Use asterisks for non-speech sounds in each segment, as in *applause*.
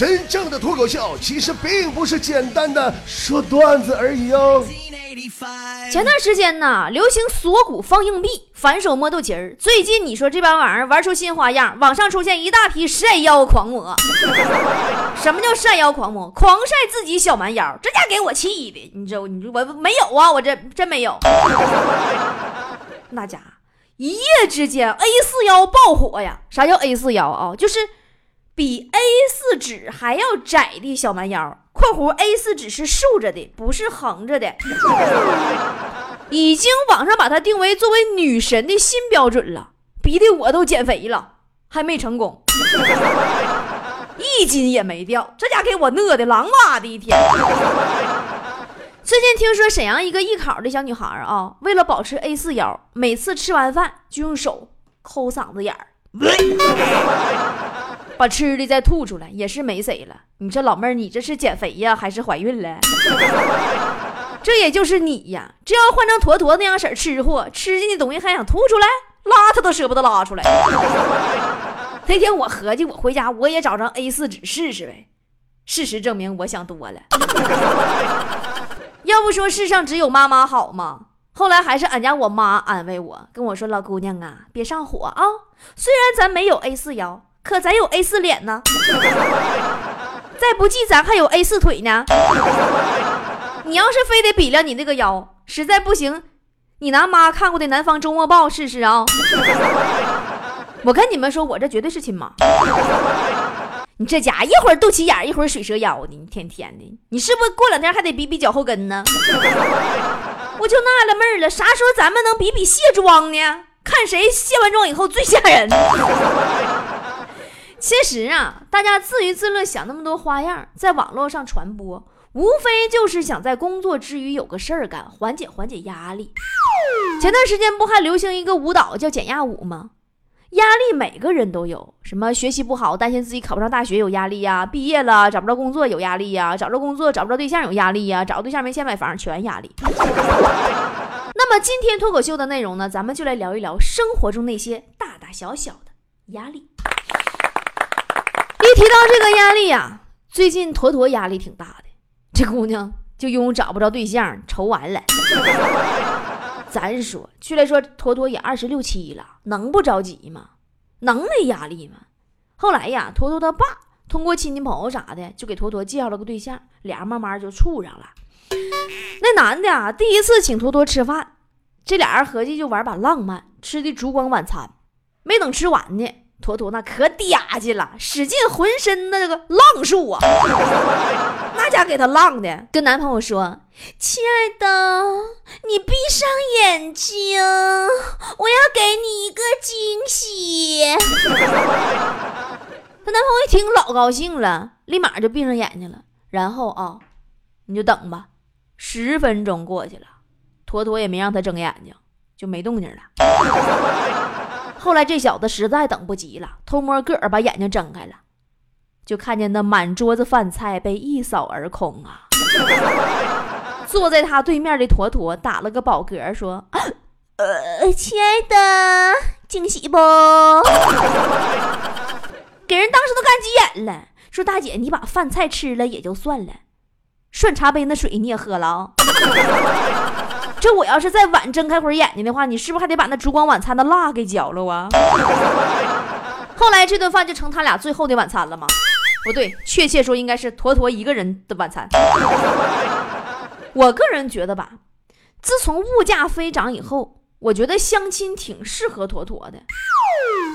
真正的脱口秀其实并不是简单的说段子而已哦。前段时间呢，流行锁骨放硬币、反手摸肚脐儿。最近你说这帮玩意儿玩出新花样，网上出现一大批晒腰狂魔。*laughs* 什么叫晒腰狂魔？狂晒自己小蛮腰，这家给我气的。你知道？你说我没有啊？我这真没有。*laughs* 那家一夜之间 A 四腰爆火呀！啥叫 A 四腰啊？就是比 A 四纸还要窄的小蛮腰。括弧 A 四纸是竖着的，不是横着的。已经网上把它定为作为女神的新标准了，逼得我都减肥了，还没成功，一斤也没掉。这家给我饿的狼哇的一天。最近听说沈阳一个艺考的小女孩啊，为了保持 A 四腰，每次吃完饭就用手抠嗓子眼儿，把吃的再吐出来，也是没谁了。你这老妹儿，你这是减肥呀，还是怀孕了？*laughs* 这也就是你呀！这要换成坨坨那样式儿吃货，吃进去东西还想吐出来，拉他都舍不得拉出来。*laughs* 那天我合计，我回家我也找张 A 四纸试试呗。事实证明，我想多了。*laughs* 要不说世上只有妈妈好吗？后来还是俺家我妈安慰我，跟我说：“老姑娘啊，别上火啊。虽然咱没有 A 四腰，可咱有 A 四脸呢。再不济，咱还有 A 四腿呢。”你要是非得比量你那个腰，实在不行，你拿妈看过的《南方周末报》试试啊！我跟你们说，我这绝对是亲妈。你这家一会儿肚脐眼，一会儿水蛇腰的，你天天的，你是不是过两天还得比比脚后跟呢？我就纳了闷了，啥时候咱们能比比卸妆呢？看谁卸完妆以后最吓人。其实啊，大家自娱自乐，想那么多花样，在网络上传播。无非就是想在工作之余有个事儿干，缓解缓解压力。前段时间不还流行一个舞蹈叫减压舞吗？压力每个人都有，什么学习不好，担心自己考不上大学有压力呀；毕业了找不着工作有压力呀；找着工作找不着对象有压力呀；找对象没钱买房全压力。*laughs* 那么今天脱口秀的内容呢，咱们就来聊一聊生活中那些大大小小的压力。一提到这个压力呀，最近坨坨压力挺大的。这姑娘就因为找不着对象，愁完了。咱说，去来说，坨坨也二十六七了，能不着急吗？能没压力吗？后来呀，坨坨他爸通过亲戚朋友啥的，就给坨坨介绍了个对象，俩人慢慢就处上了。那男的啊，第一次请坨坨吃饭，这俩人合计就玩把浪漫，吃的烛光晚餐。没等吃完呢，坨坨那可嗲气了，使劲浑身的这个浪数啊。那家给他浪的，跟男朋友说：“亲爱的，你闭上眼睛，我要给你一个惊喜。*laughs* ”她男朋友一听老高兴了，立马就闭上眼睛了。然后啊，你就等吧。十分钟过去了，坨坨也没让他睁眼睛，就没动静了。后来这小子实在等不及了，偷摸个儿把眼睛睁开了。就看见那满桌子饭菜被一扫而空啊！*laughs* 坐在他对面的坨坨打了个饱嗝，说：“呃，亲爱的，惊喜不？*laughs* 给人当时都干急眼了。说大姐，你把饭菜吃了也就算了，涮茶杯那水你也喝了啊？*laughs* 这我要是再晚睁开会儿眼睛的话，你是不是还得把那烛光晚餐的蜡给嚼了啊？*laughs* 后来这顿饭就成他俩最后的晚餐了吗？”不对，确切说应该是坨坨一个人的晚餐。我个人觉得吧，自从物价飞涨以后，我觉得相亲挺适合坨坨的。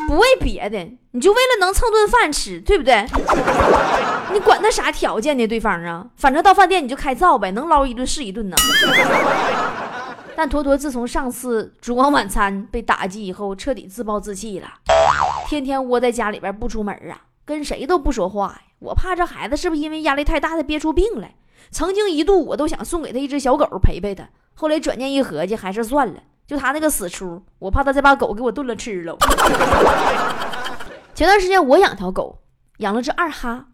不为别的，你就为了能蹭顿饭吃，对不对？你管他啥条件呢？对方啊，反正到饭店你就开灶呗，能捞一顿是一顿呢。但坨坨自从上次烛光晚餐被打击以后，彻底自暴自弃了，天天窝在家里边不出门啊。跟谁都不说话呀！我怕这孩子是不是因为压力太大，他憋出病来？曾经一度我都想送给他一只小狗陪陪他，后来转念一合计，还是算了。就他那个死出，我怕他再把狗给我炖了吃了。*laughs* 前段时间我养条狗，养了只二哈，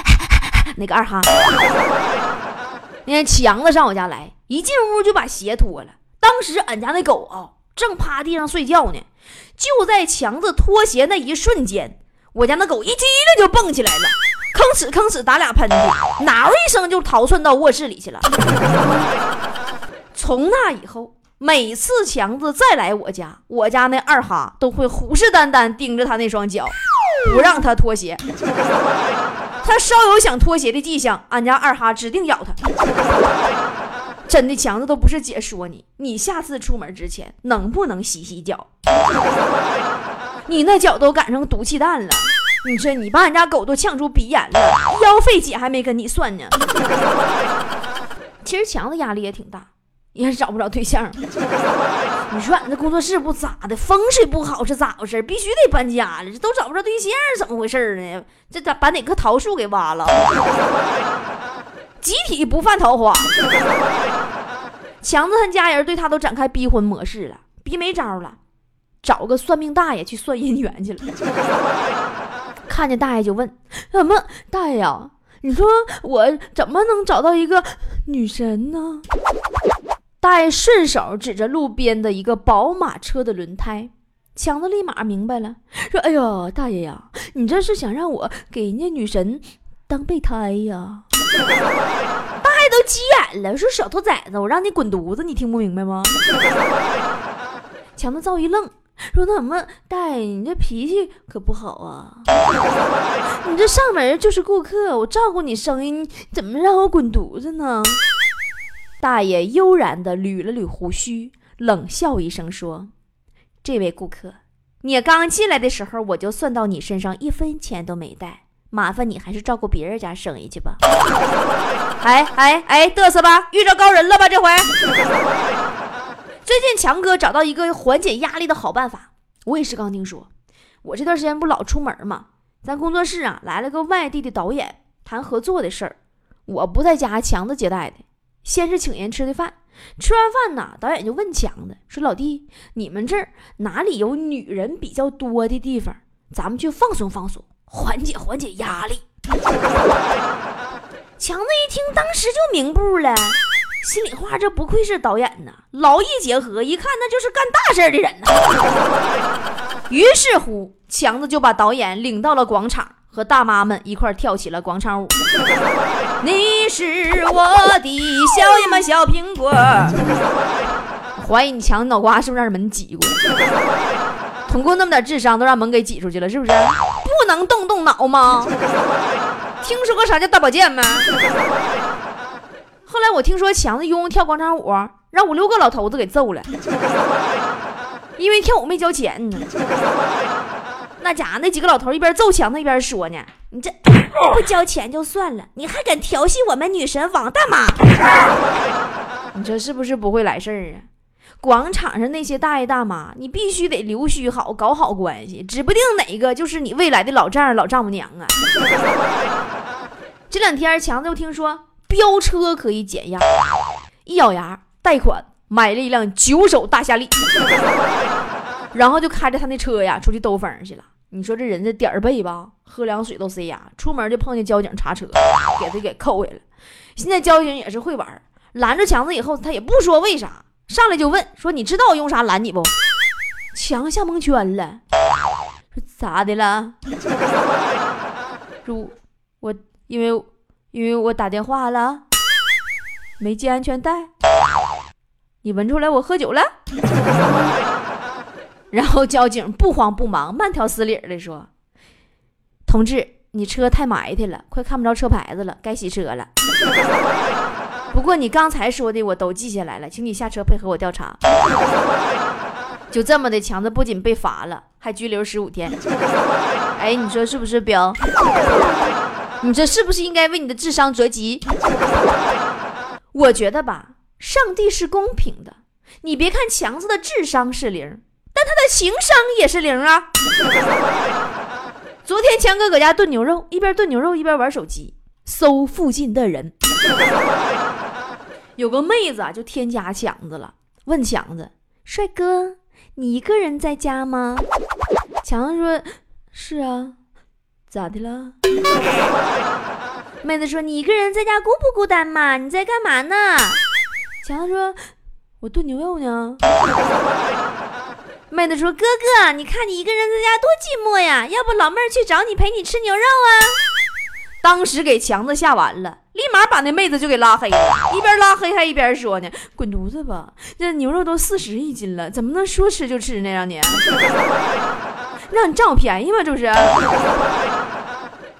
*laughs* 那个二哈，那天起阳子上我家来，一进屋就把鞋脱了。当时俺家那狗啊，正趴地上睡觉呢，就在强子脱鞋那一瞬间。我家那狗一激灵就蹦起来了，吭哧吭哧打俩喷嚏，挠一声就逃窜到卧室里去了。*laughs* 从那以后，每次强子再来我家，我家那二哈都会虎视眈眈盯着他那双脚，不让他脱鞋。他稍有想脱鞋的迹象，俺家二哈指定咬他。真的，强子都不是姐说你，你下次出门之前能不能洗洗脚？你那脚都赶上毒气弹了，你说你把俺家狗都呛出鼻炎了，医药费姐还没跟你算呢。其实强子压力也挺大，也找不着对象。*laughs* 你说俺这工作室不咋的，风水不好是咋回事？必须得搬家了，这都找不着对象，怎么回事呢？这咋把哪棵桃树给挖了？*laughs* 集体不犯桃花。强子他家人对他都展开逼婚模式了，逼没招了。找个算命大爷去算姻缘去了，看见大爷就问：“怎么大爷呀？你说我怎么能找到一个女神呢？”大爷顺手指着路边的一个宝马车的轮胎，强子立马明白了，说：“哎呦，大爷呀，你这是想让我给人家女神当备胎呀？”大爷都急眼了，说：“小兔崽子，我让你滚犊子，你听不明白吗？”强子照一愣。说那什么大爷，你这脾气可不好啊！你这上门就是顾客，我照顾你生意，你怎么让我滚犊子呢？大爷悠然地捋了捋胡须，冷笑一声说：“这位顾客，你刚进来的时候我就算到你身上一分钱都没带，麻烦你还是照顾别人家生意去吧。*laughs* ”哎哎哎，嘚瑟吧，遇着高人了吧？这回。*laughs* 最近强哥找到一个缓解压力的好办法，我也是刚听说。我这段时间不老出门吗？咱工作室啊来了个外地的导演，谈合作的事儿。我不在家，强子接待的。先是请人吃的饭，吃完饭呢，导演就问强子说：“老弟，你们这儿哪里有女人比较多的地方？咱们去放松放松，缓解缓解压力。” *laughs* 强子一听，当时就明步了。心里话，这不愧是导演呐，劳逸结合，一看那就是干大事的人呐。于是乎，强子就把导演领到了广场，和大妈们一块跳起了广场舞。*laughs* 你是我的小呀嘛小苹果，怀疑你强子脑瓜是不是让人门挤过？通过那么点智商都让门给挤出去了，是不是？不能动动脑吗？听说过啥叫大保健吗？后来我听说强子用跳广场舞，让五六个老头子给揍了，因为跳舞没交钱呢。那家伙那几个老头一边揍强子一边说呢：“你这不交钱就算了，你还敢调戏我们女神王大妈？*laughs* 你这是不是不会来事儿啊？广场上那些大爷大妈，你必须得留须好，搞好关系，指不定哪个就是你未来的老丈人、老丈母娘啊！*laughs* 这两天强子又听说。飙车可以减压，一咬牙贷款买了一辆九手大夏利，*laughs* 然后就开着他那车呀出去兜风去了。你说这人这点儿背吧，喝凉水都塞牙，出门就碰见交警查车，给他给扣下了。现在交警也是会玩，拦着强子以后，他也不说为啥，上来就问说：“你知道我用啥拦你不？”强吓蒙圈了，说咋的了？*laughs* 说我因为。因为我打电话了，没系安全带，你闻出来我喝酒了。然后交警不慌不忙、慢条斯理的说：“同志，你车太埋汰了，快看不着车牌子了，该洗车了。不过你刚才说的我都记下来了，请你下车配合我调查。”就这么的，强子不仅被罚了，还拘留十五天。哎，你说是不是，彪？你这是不是应该为你的智商折戟？我觉得吧，上帝是公平的。你别看强子的智商是零，但他的情商也是零啊。*laughs* 昨天强哥搁家炖牛肉，一边炖牛肉一边玩手机，搜附近的人。*laughs* 有个妹子啊，就添加强子了，问强子：“帅哥，你一个人在家吗？”强子说：“是啊。”咋的了？*laughs* 妹子说：“你一个人在家孤不孤单嘛？你在干嘛呢？”强子说：“我炖牛肉呢。”妹子说：“哥哥，你看你一个人在家多寂寞呀，要不老妹儿去找你陪你吃牛肉啊？”当时给强子吓完了，立马把那妹子就给拉黑了，一边拉黑还一边说呢：“滚犊子吧，这牛肉都四十一斤了，怎么能说吃就吃呢？让你，*laughs* 让你占我便宜吗？这不是？”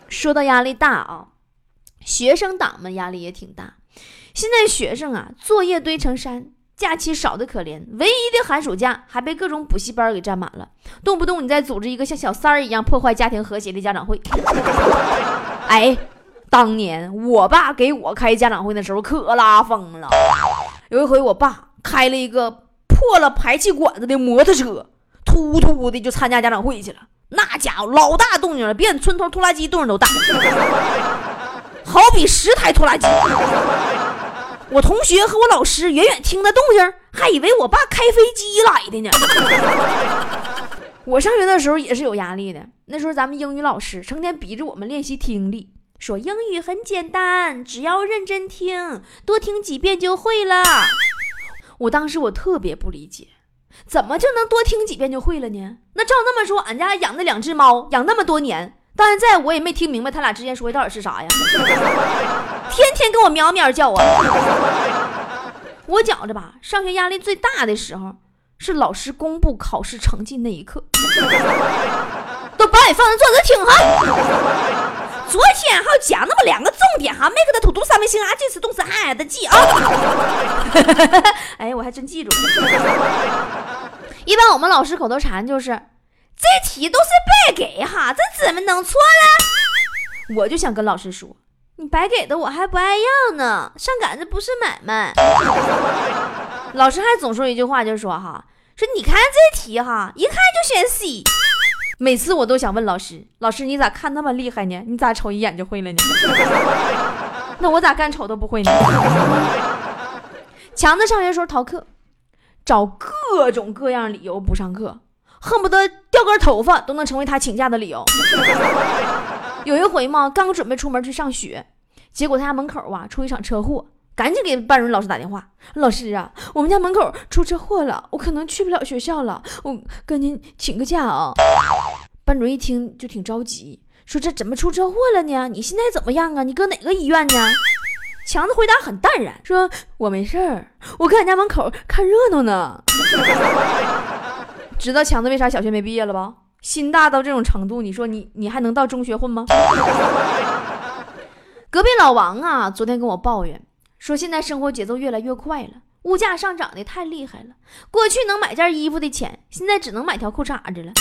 说到压力大啊，学生党们压力也挺大。现在学生啊，作业堆成山。假期少的可怜，唯一的寒暑假还被各种补习班给占满了，动不动你再组织一个像小三儿一样破坏家庭和谐的家长会。*laughs* 哎，当年我爸给我开家长会的时候可拉风了。有一回我爸开了一个破了排气管子的摩托车，突突的就参加家长会去了。那家伙老大动静了，比俺村头拖拉机动静都大，好比十台拖拉机。我同学和我老师远远听那动静，还以为我爸开飞机来的呢。*laughs* 我上学的时候也是有压力的，那时候咱们英语老师成天逼着我们练习听力，说英语很简单，只要认真听，多听几遍就会了。我当时我特别不理解，怎么就能多听几遍就会了呢？那照那么说，俺家养的两只猫养那么多年。到现在我也没听明白他俩之间说的到底是啥呀？天天跟我喵喵叫啊！我觉着吧，上学压力最大的时候是老师公布考试成绩那一刻。都把你放在桌子听哈。昨天还讲那么两个重点哈，每个的土读三位性啊，这次动词还得记啊。*laughs* 哎，我还真记住了。一般我们老师口头禅就是。这题都是白给哈，这怎么能错了？我就想跟老师说，你白给的我还不爱要呢，上赶着不是买卖。老师还总说一句话，就是说哈，说你看这题哈，一看就选 C。每次我都想问老师，老师你咋看那么厉害呢？你咋瞅一眼就会了呢？*laughs* 那我咋干瞅都不会呢？*laughs* 强子上学时候逃课，找各种各样理由不上课。恨不得掉根头发都能成为他请假的理由。有一回嘛，刚准备出门去上学，结果他家门口啊出一场车祸，赶紧给班主任老师打电话：“老师啊，我们家门口出车祸了，我可能去不了学校了，我跟您请个假啊。”班主任一听就挺着急，说：“这怎么出车祸了呢？你现在怎么样啊？你搁哪个医院呢？”强子回答很淡然，说：“我没事儿，我搁俺家门口看热闹呢。*laughs* ”知道强子为啥小学没毕业了吧？心大到这种程度，你说你你还能到中学混吗？*laughs* 隔壁老王啊，昨天跟我抱怨说，现在生活节奏越来越快了，物价上涨的太厉害了。过去能买件衣服的钱，现在只能买条裤衩子了。*laughs*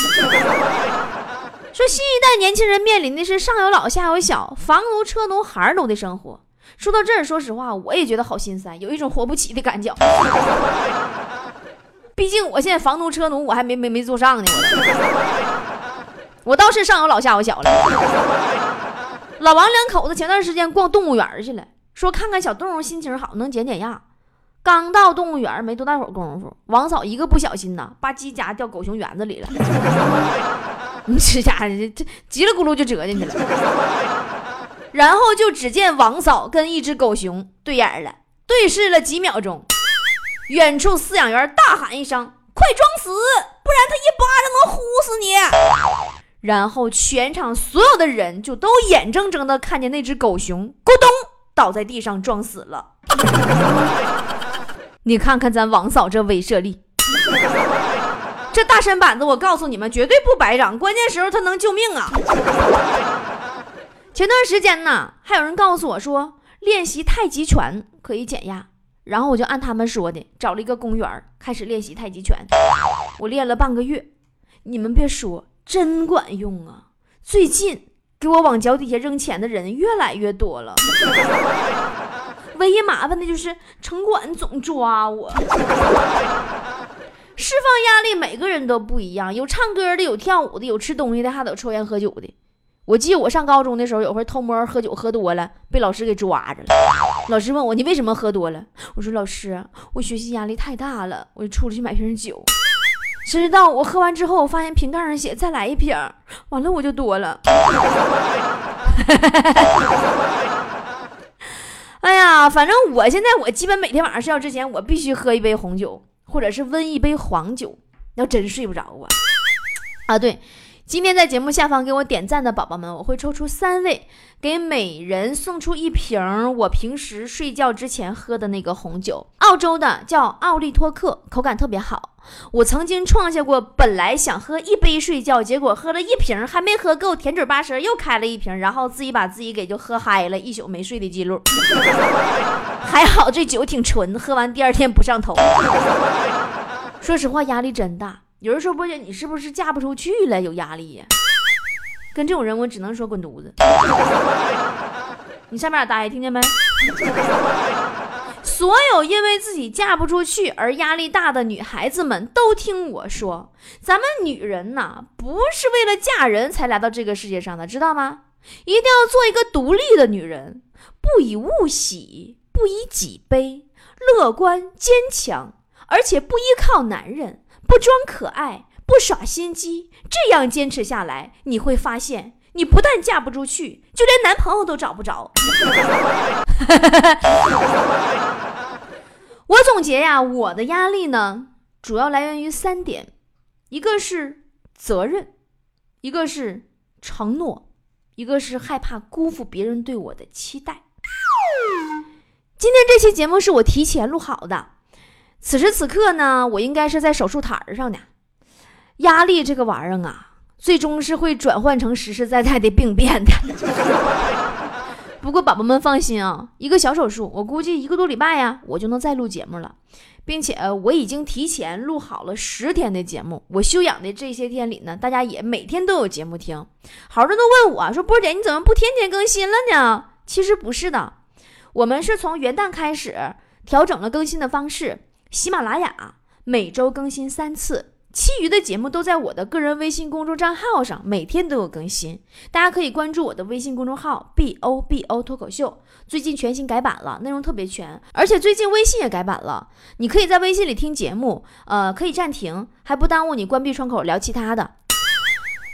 说新一代年轻人面临的是上有老下有小，房奴车奴孩儿奴的生活。说到这儿，说实话，我也觉得好心塞，有一种活不起的感觉。毕竟我现在房奴车奴我还没没没坐上呢，我倒是上有老下有小了。老王两口子前段时间逛动物园去了，说看看小动物心情好，能减减压。刚到动物园没多大会儿功夫，王嫂一个不小心呐，把鸡夹掉狗熊园子里了。*laughs* 你这家伙这这叽里咕噜就折进去了。然后就只见王嫂跟一只狗熊对眼了，对视了几秒钟。远处饲养员大喊一声：“快装死，不然他一巴掌能呼死你！”然后全场所有的人就都眼睁睁的看见那只狗熊咕咚倒在地上装死了。*laughs* 你看看咱王嫂这威慑力，这大身板子，我告诉你们绝对不白长，关键时候他能救命啊！前段时间呢，还有人告诉我说练习太极拳可以减压。然后我就按他们说的，找了一个公园开始练习太极拳。我练了半个月，你们别说，真管用啊！最近给我往脚底下扔钱的人越来越多了。唯一麻烦的就是城管总抓我。释放压力，每个人都不一样，有唱歌的，有跳舞的，有吃东西的，还有抽烟喝酒的。我记得我上高中的时候，有回偷摸喝酒喝多了，被老师给抓着了。老师问我你为什么喝多了？我说老师，我学习压力太大了，我就出去买瓶酒。谁知道我喝完之后，我发现瓶盖上写再来一瓶，完了我就多了。*laughs* 哎呀，反正我现在我基本每天晚上睡觉之前，我必须喝一杯红酒，或者是温一杯黄酒。要真睡不着啊！啊，对，今天在节目下方给我点赞的宝宝们，我会抽出三位，给每人送出一瓶我平时睡觉之前喝的那个红酒，澳洲的叫奥利托克，口感特别好。我曾经创下过本来想喝一杯睡觉，结果喝了一瓶还没喝够，甜嘴巴舌又开了一瓶，然后自己把自己给就喝嗨了，一宿没睡的记录。*laughs* 还好这酒挺纯，喝完第二天不上头。说实话，压力真大。有人说波姐，你是不是嫁不出去了？有压力呀？跟这种人，我只能说滚犊子。你上面打，听见没？*laughs* 所有因为自己嫁不出去而压力大的女孩子们都听我说，咱们女人呐，不是为了嫁人才来到这个世界上的，知道吗？一定要做一个独立的女人，不以物喜，不以己悲，乐观坚强，而且不依靠男人，不装可爱，不耍心机，这样坚持下来，你会发现。你不但嫁不出去，就连男朋友都找不着。*laughs* 我总结呀，我的压力呢，主要来源于三点：一个是责任，一个是承诺，一个是害怕辜负别人对我的期待。今天这期节目是我提前录好的，此时此刻呢，我应该是在手术台上呢。压力这个玩意儿啊。最终是会转换成实实在在的病变的。*laughs* 不过宝宝们放心啊，一个小手术，我估计一个多礼拜呀，我就能再录节目了，并且我已经提前录好了十天的节目。我休养的这些天里呢，大家也每天都有节目听。好多人都问我说：“波姐，你怎么不天天更新了呢？”其实不是的，我们是从元旦开始调整了更新的方式，喜马拉雅每周更新三次。其余的节目都在我的个人微信公众账号上，每天都有更新，大家可以关注我的微信公众号 “b o b o 脱口秀”。最近全新改版了，内容特别全，而且最近微信也改版了，你可以在微信里听节目，呃，可以暂停，还不耽误你关闭窗口聊其他的。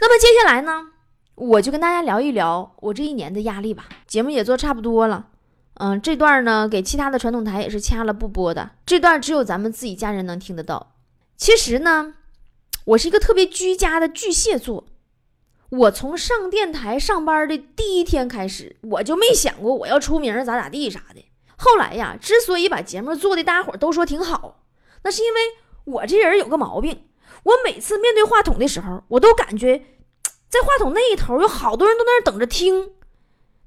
那么接下来呢，我就跟大家聊一聊我这一年的压力吧。节目也做差不多了，嗯，这段呢给其他的传统台也是掐了不播的，这段只有咱们自己家人能听得到。其实呢。我是一个特别居家的巨蟹座，我从上电台上班的第一天开始，我就没想过我要出名咋咋地啥的。后来呀，之所以把节目做的大家伙都说挺好，那是因为我这人有个毛病，我每次面对话筒的时候，我都感觉在话筒那一头有好多人都在那等着听，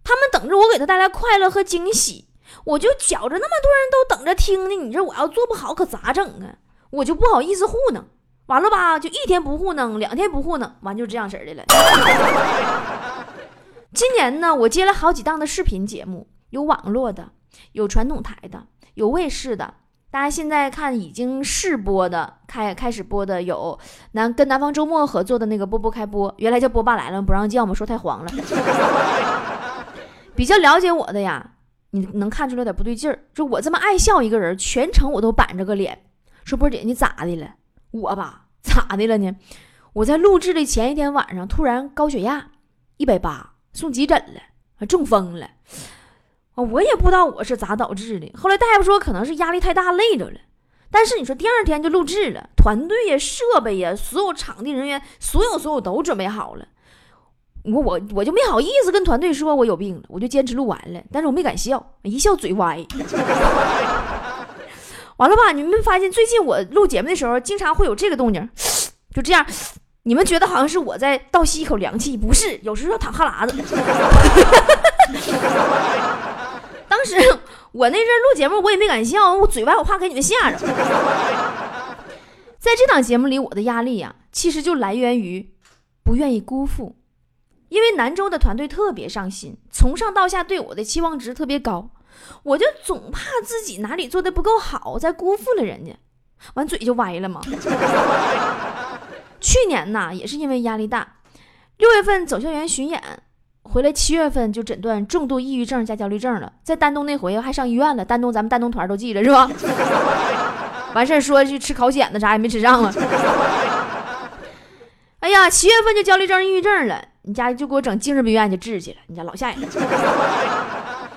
他们等着我给他带来快乐和惊喜，我就觉着那么多人都等着听呢，你说我要做不好可咋整啊？我就不好意思糊弄。完了吧，就一天不糊弄，两天不糊弄，完就这样式的了。今年呢，我接了好几档的视频节目，有网络的，有传统台的，有卫视的。大家现在看已经试播的，开开始播的有南跟南方周末合作的那个波波开播，原来叫波霸来了，不让叫嘛，说太黄了。比较了解我的呀，你能看出来有点不对劲儿，就我这么爱笑一个人，全程我都板着个脸，说波姐你咋的了？我吧，咋的了呢？我在录制的前一天晚上，突然高血压一百八，送急诊了，中风了。啊，我也不知道我是咋导致的。后来大夫说可能是压力太大累着了。但是你说第二天就录制了，团队呀、设备呀、所有场地人员，所有所有都准备好了。我我我就没好意思跟团队说我有病了，我就坚持录完了。但是我没敢笑，一笑嘴歪。*laughs* 完了吧？你们没发现最近我录节目的时候，经常会有这个动静，就这样。你们觉得好像是我在倒吸一口凉气，不是？有时候淌哈喇子。*laughs* 当时我那阵录节目，我也没敢笑，我嘴歪，我怕给你们吓着。在这档节目里，我的压力呀，其实就来源于不愿意辜负，因为南州的团队特别上心，从上到下对我的期望值特别高。我就总怕自己哪里做的不够好，再辜负了人家，完嘴就歪了嘛。去年呢，也是因为压力大，六月份走校园巡演，回来七月份就诊断重度抑郁症加焦虑症了，在丹东那回还上医院了。丹东咱们丹东团都记着是吧？*laughs* 完事儿说去吃烤蚬子，啥也没吃上啊。哎呀，七月份就焦虑症、抑郁症了，你家就给我整精神病院去治去了，你家老吓人。*laughs*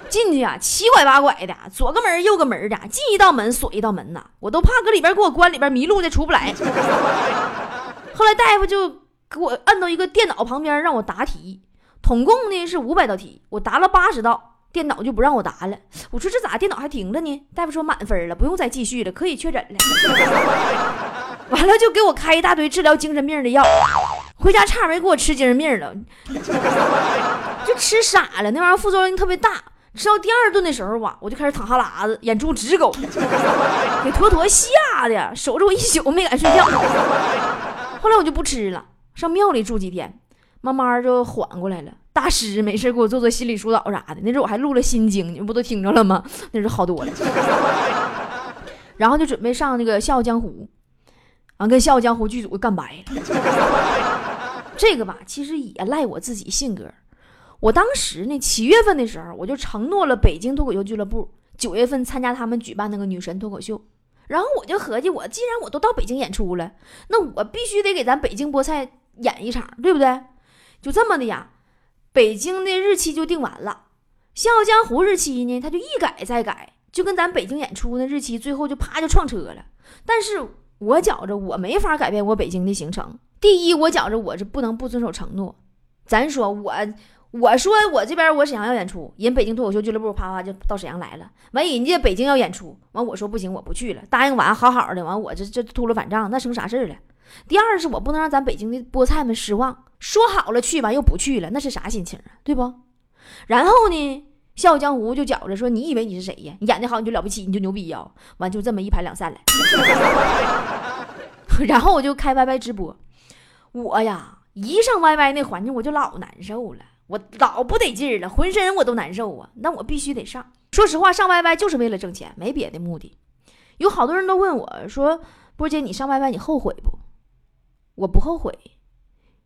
进去啊，七拐八拐的，左个门右个门的，进一道门锁一道门呐，我都怕搁里边给我关里边迷路的出不来。*laughs* 后来大夫就给我摁到一个电脑旁边让我答题，统共呢是五百道题，我答了八十道，电脑就不让我答了。我说这咋电脑还停了呢？大夫说满分了，不用再继续了，可以确诊了。*laughs* 完了就给我开一大堆治疗精神病的药，回家差点没给我吃精神病了，*laughs* 就吃傻了。那玩意儿副作用特别大，吃到第二顿的时候吧，我就开始淌哈喇子，眼珠直勾，*laughs* 给坨坨吓的，守着我一宿没敢睡觉。后来我就不吃了，上庙里住几天，慢慢就缓过来了。大师没事给我做做心理疏导啥的，那时候我还录了心经，你们不都听着了吗？那时候好多了。然后就准备上那个《笑傲江湖》。完跟《笑傲江湖》剧组干白了，这个吧，其实也赖我自己性格。我当时呢，七月份的时候，我就承诺了北京脱口秀俱乐部，九月份参加他们举办那个女神脱口秀。然后我就合计，我既然我都到北京演出了，那我必须得给咱北京菠菜演一场，对不对？就这么的呀，北京的日期就定完了，《笑傲江湖》日期呢，他就一改再改，就跟咱北京演出那日期，最后就啪就撞车了。但是。我觉着我没法改变我北京的行程。第一，我觉着我是不能不遵守承诺。咱说我，我说我这边我沈阳要演出，人北京脱口秀俱乐部啪啪就到沈阳来了。完人家北京要演出，完我说不行，我不去了。答应完好好的，完我这这秃噜反账，那成啥事儿了？第二是我不能让咱北京的菠菜们失望。说好了去吧，又不去了，那是啥心情啊？对不？然后呢？笑傲江湖就觉着说，你以为你是谁呀？你演的好你就了不起，你就牛逼呀？完就这么一拍两散了。*laughs* 然后我就开 YY 直播，我呀一上 YY 那环境我就老难受了，我老不得劲儿了，浑身我都难受啊。那我必须得上。说实话，上 YY 就是为了挣钱，没别的目的。有好多人都问我说：“波姐，你上 YY 你后悔不？”我不后悔，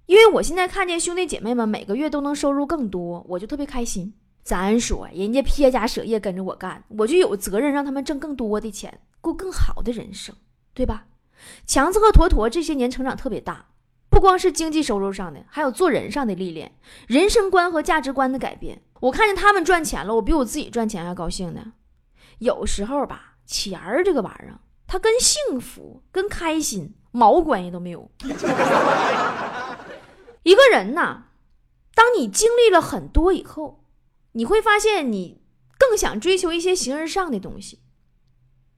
因为我现在看见兄弟姐妹们每个月都能收入更多，我就特别开心。咱说，人家撇家舍业跟着我干，我就有责任让他们挣更多的钱，过更好的人生，对吧？强子和坨坨这些年成长特别大，不光是经济收入上的，还有做人上的历练，人生观和价值观的改变。我看见他们赚钱了，我比我自己赚钱还高兴呢。有时候吧，钱儿这个玩意儿，它跟幸福、跟开心毛关系都没有。一个人呐，当你经历了很多以后。你会发现，你更想追求一些形而上的东西。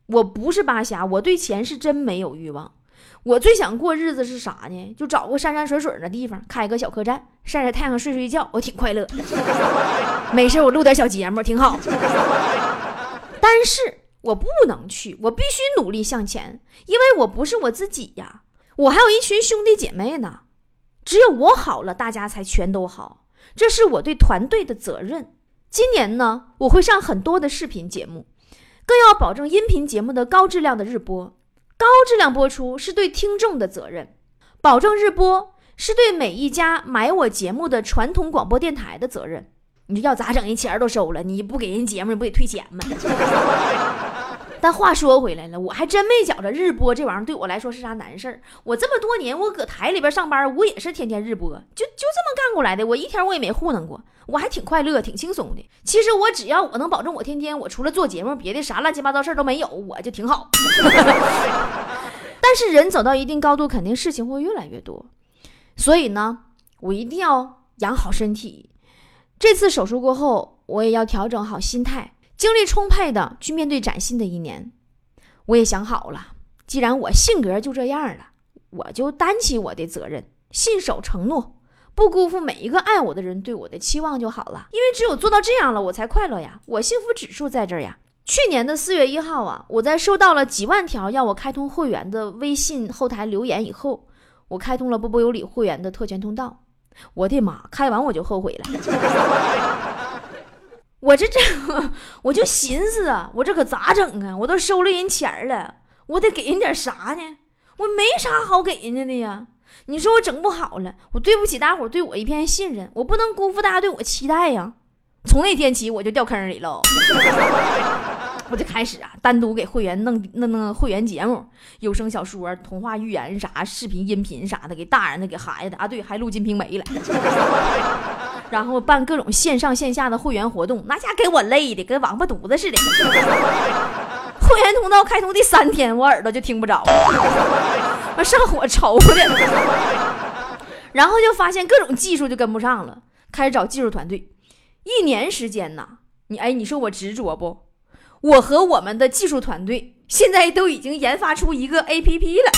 我不是扒瞎，我对钱是真没有欲望。我最想过日子是啥呢？就找个山山水水的地方，开个小客栈，晒晒太阳，睡睡觉，我挺快乐。*laughs* 没事，我录点小节目，挺好。*laughs* 但是我不能去，我必须努力向前，因为我不是我自己呀，我还有一群兄弟姐妹呢。只有我好了，大家才全都好，这是我对团队的责任。今年呢，我会上很多的视频节目，更要保证音频节目的高质量的日播。高质量播出是对听众的责任，保证日播是对每一家买我节目的传统广播电台的责任。你说要咋整？人钱都收了，你不给人节目，你不得退钱吗？但话说回来了，我还真没觉着日播这玩意儿对我来说是啥难事儿。我这么多年，我搁台里边上班，我也是天天日播，就就这么干过来的。我一天我也没糊弄过，我还挺快乐，挺轻松的。其实我只要我能保证我天天我除了做节目，别的啥乱七八糟事儿都没有，我就挺好。*laughs* 但是人走到一定高度，肯定事情会越来越多，所以呢，我一定要养好身体。这次手术过后，我也要调整好心态。精力充沛的去面对崭新的一年，我也想好了，既然我性格就这样了，我就担起我的责任，信守承诺，不辜负每一个爱我的人对我的期望就好了。因为只有做到这样了，我才快乐呀，我幸福指数在这儿呀。去年的四月一号啊，我在收到了几万条要我开通会员的微信后台留言以后，我开通了波波有理会员的特权通道。我的妈，开完我就后悔了。我这这，我就寻思啊，我这可咋整啊？我都收了人钱了，我得给人点啥呢？我没啥好给人家的呀。你说我整不好了，我对不起大伙对我一片信任，我不能辜负大家对我期待呀。从那天起，我就掉坑里了。*laughs* 我就开始啊，单独给会员弄弄弄会员节目，有声小说、童话寓言啥、视频音频啥的，给大人的，给孩子啊。对，还录《金瓶梅》了。然后办各种线上线下的会员活动，那家给我累的跟王八犊子似的。会员通道开通第三天，我耳朵就听不着了，我上火愁的。然后就发现各种技术就跟不上了，开始找技术团队。一年时间呐，你哎，你说我执着不？我和我们的技术团队现在都已经研发出一个 APP 了，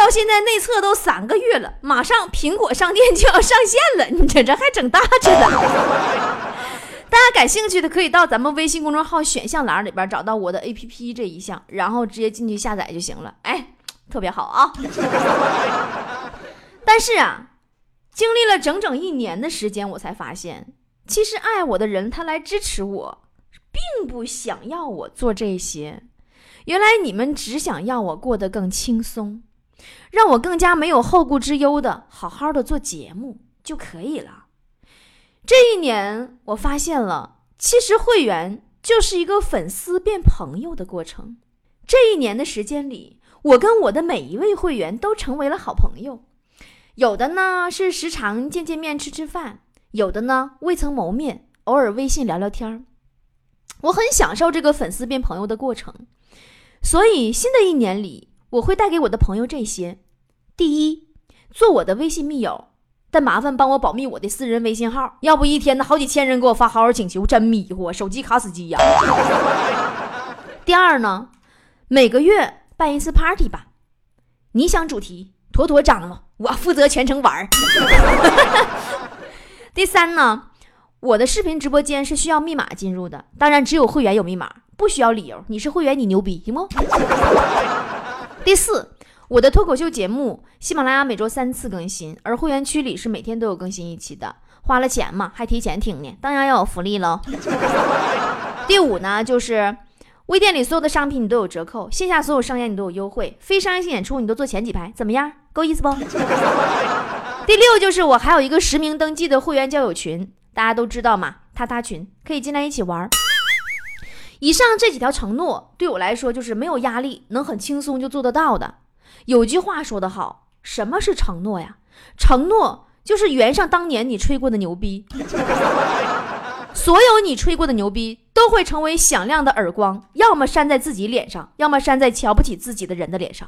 到现在内测都三个月了，马上苹果商店就要上线了。*laughs* 你这这还整大着呢？*laughs* 大家感兴趣的可以到咱们微信公众号选项栏里边找到我的 APP 这一项，然后直接进去下载就行了。哎，特别好啊！*laughs* 但是啊，经历了整整一年的时间，我才发现，其实爱我的人他来支持我，并不想要我做这些。原来你们只想要我过得更轻松，让我更加没有后顾之忧的好好的做节目就可以了。这一年，我发现了，其实会员就是一个粉丝变朋友的过程。这一年的时间里，我跟我的每一位会员都成为了好朋友。有的呢是时常见见面吃吃饭，有的呢未曾谋面，偶尔微信聊聊天儿。我很享受这个粉丝变朋友的过程，所以新的一年里我会带给我的朋友这些：第一，做我的微信密友，但麻烦帮我保密我的私人微信号，要不一天的好几千人给我发好友请求，真迷糊，手机卡死机呀。*laughs* 第二呢，每个月办一次 party 吧，你想主题，妥妥张罗。我负责全程玩。*laughs* 第三呢，我的视频直播间是需要密码进入的，当然只有会员有密码，不需要理由。你是会员，你牛逼，行不？第四，我的脱口秀节目喜马拉雅每周三次更新，而会员区里是每天都有更新一期的。花了钱嘛，还提前听呢，当然要有福利喽。*laughs* 第五呢，就是。微店里所有的商品你都有折扣，线下所有商演你都有优惠，非商业性演出你都坐前几排，怎么样？够意思不？*laughs* 第六就是我还有一个实名登记的会员交友群，大家都知道嘛，他他群可以进来一起玩。以上这几条承诺对我来说就是没有压力，能很轻松就做得到的。有句话说得好，什么是承诺呀？承诺就是圆上当年你吹过的牛逼。*laughs* 所有你吹过的牛逼都会成为响亮的耳光，要么扇在自己脸上，要么扇在瞧不起自己的人的脸上。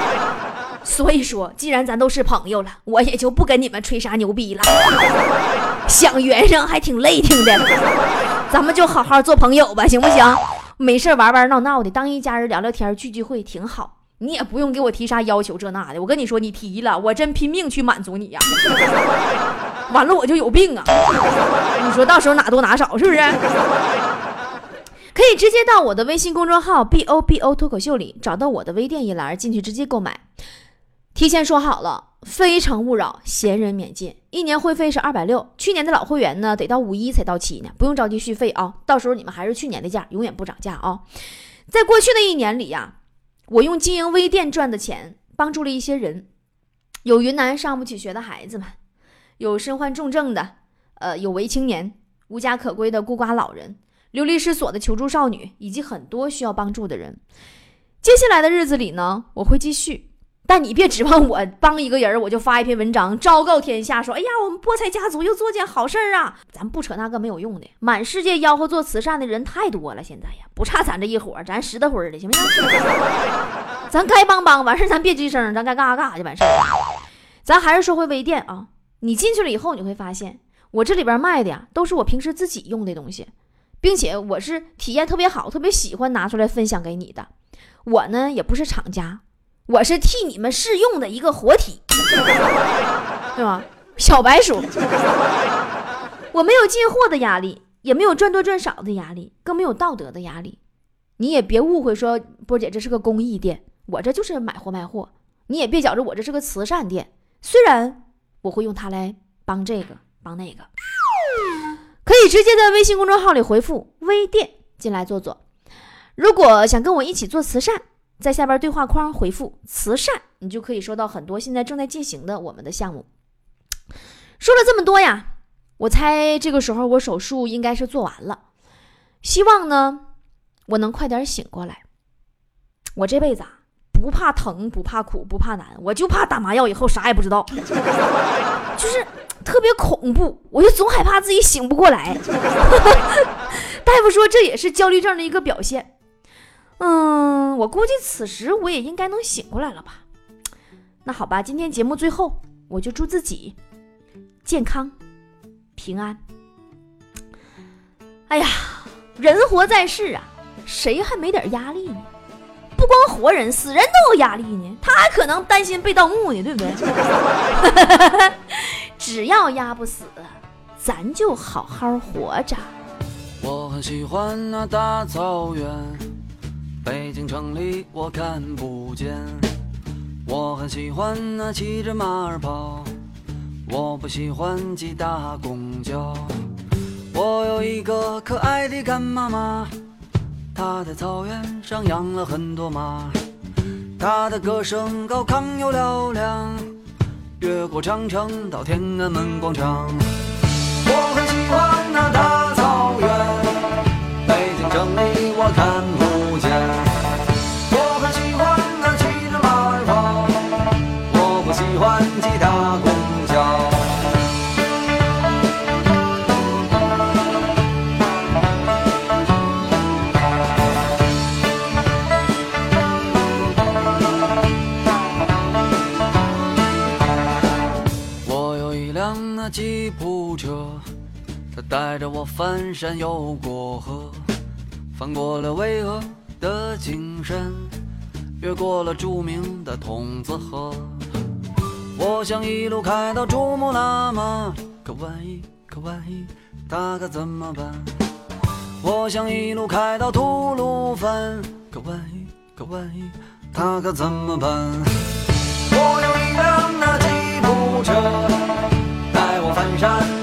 *laughs* 所以说，既然咱都是朋友了，我也就不跟你们吹啥牛逼了。想圆上还挺累挺的，咱们就好好做朋友吧，行不行？没事玩玩闹闹的，当一家人聊聊天聚聚会挺好。你也不用给我提啥要求这那的，我跟你说，你提了，我真拼命去满足你呀。*laughs* 完了我就有病啊！你说到时候哪多哪少是不是？可以直接到我的微信公众号 b o b o 脱口秀里找到我的微店一栏进去直接购买。提前说好了，非诚勿扰，闲人免进。一年会费是二百六，去年的老会员呢得到五一才到期呢，不用着急续费啊，到时候你们还是去年的价，永远不涨价啊。在过去的一年里呀，我用经营微店赚的钱帮助了一些人，有云南上不起学的孩子们。有身患重症的，呃，有为青年、无家可归的孤寡老人、流离失所的求助少女，以及很多需要帮助的人。接下来的日子里呢，我会继续。但你别指望我帮一个人，我就发一篇文章昭告天下，说：“哎呀，我们菠菜家族又做件好事儿啊！”咱不扯那个没有用的。满世界吆喝做慈善的人太多了，现在呀，不差咱这一伙，咱实得会的，行不行？咱该帮帮，完事咱别吱声，咱该干啥干啥就完事儿。咱还是说回微店啊。你进去了以后，你会发现我这里边卖的呀，都是我平时自己用的东西，并且我是体验特别好，特别喜欢拿出来分享给你的。我呢也不是厂家，我是替你们试用的一个活体，*laughs* 对吧？小白鼠，我没有进货的压力，也没有赚多赚少的压力，更没有道德的压力。你也别误会说波姐这是个公益店，我这就是买货卖货。你也别觉着我这是个慈善店，虽然。我会用它来帮这个帮那个，可以直接在微信公众号里回复“微店”进来坐坐。如果想跟我一起做慈善，在下边对话框回复“慈善”，你就可以收到很多现在正在进行的我们的项目。说了这么多呀，我猜这个时候我手术应该是做完了，希望呢我能快点醒过来。我这辈子啊。不怕疼，不怕苦，不怕难，我就怕打麻药以后啥也不知道，*laughs* 就是特别恐怖，我就总害怕自己醒不过来。*laughs* 大夫说这也是焦虑症的一个表现。嗯，我估计此时我也应该能醒过来了吧？那好吧，今天节目最后，我就祝自己健康平安。哎呀，人活在世啊，谁还没点压力呢？不光活人，死人都有压力呢。他还可能担心被盗墓呢，对不对？*laughs* 只要压不死，咱就好好活着。我很喜欢那大草原，北京城里我看不见。我很喜欢那骑着马儿跑，我不喜欢挤大公交。我有一个可爱的干妈妈。她在草原上养了很多马，她的歌声高亢又嘹亮，越过长城到天安门广场。我很喜欢那大草原，北京城里我看不带着我翻山又过河，翻过了巍峨的景山，越过了著名的筒子河。我想一路开到珠穆朗玛，可万一，可万一，他可怎么办？我想一路开到吐鲁番，可万一，可万一，他可怎么办？我有一辆那吉普车。带我翻山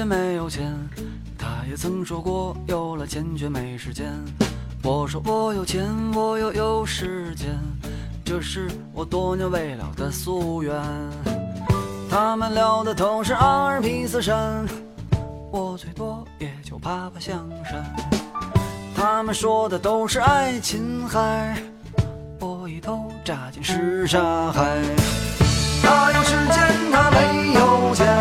间没有钱，他也曾说过有了钱却没时间。我说我有钱，我又有时间，这是我多年未了的夙愿。他们聊的都是阿尔卑斯山，我最多也就爬爬香山。他们说的都是爱琴海，我一头扎进什刹海。他有时间，他没有钱，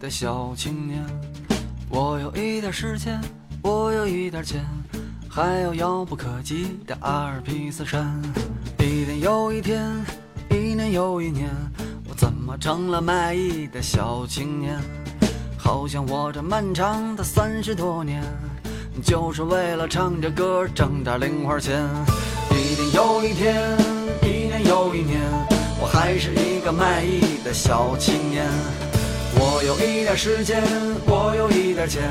的小青年，我有一点时间，我有一点钱，还有遥不可及的阿尔卑斯山。一天又一天，一年又一年，我怎么成了卖艺的小青年？好像我这漫长的三十多年，就是为了唱着歌挣点零花钱。一天又一天，一年又一年，我还是一个卖艺的小青年。我有一点时间，我有一点钱，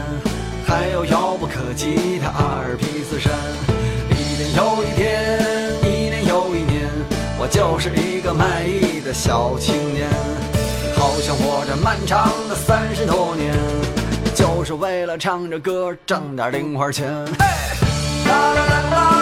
还有遥不可及的阿尔卑斯山。一天又一天，一年又一年，我就是一个卖艺的小青年。好像我这漫长的三十多年，就是为了唱着歌挣点零花钱。啦啦啦啦。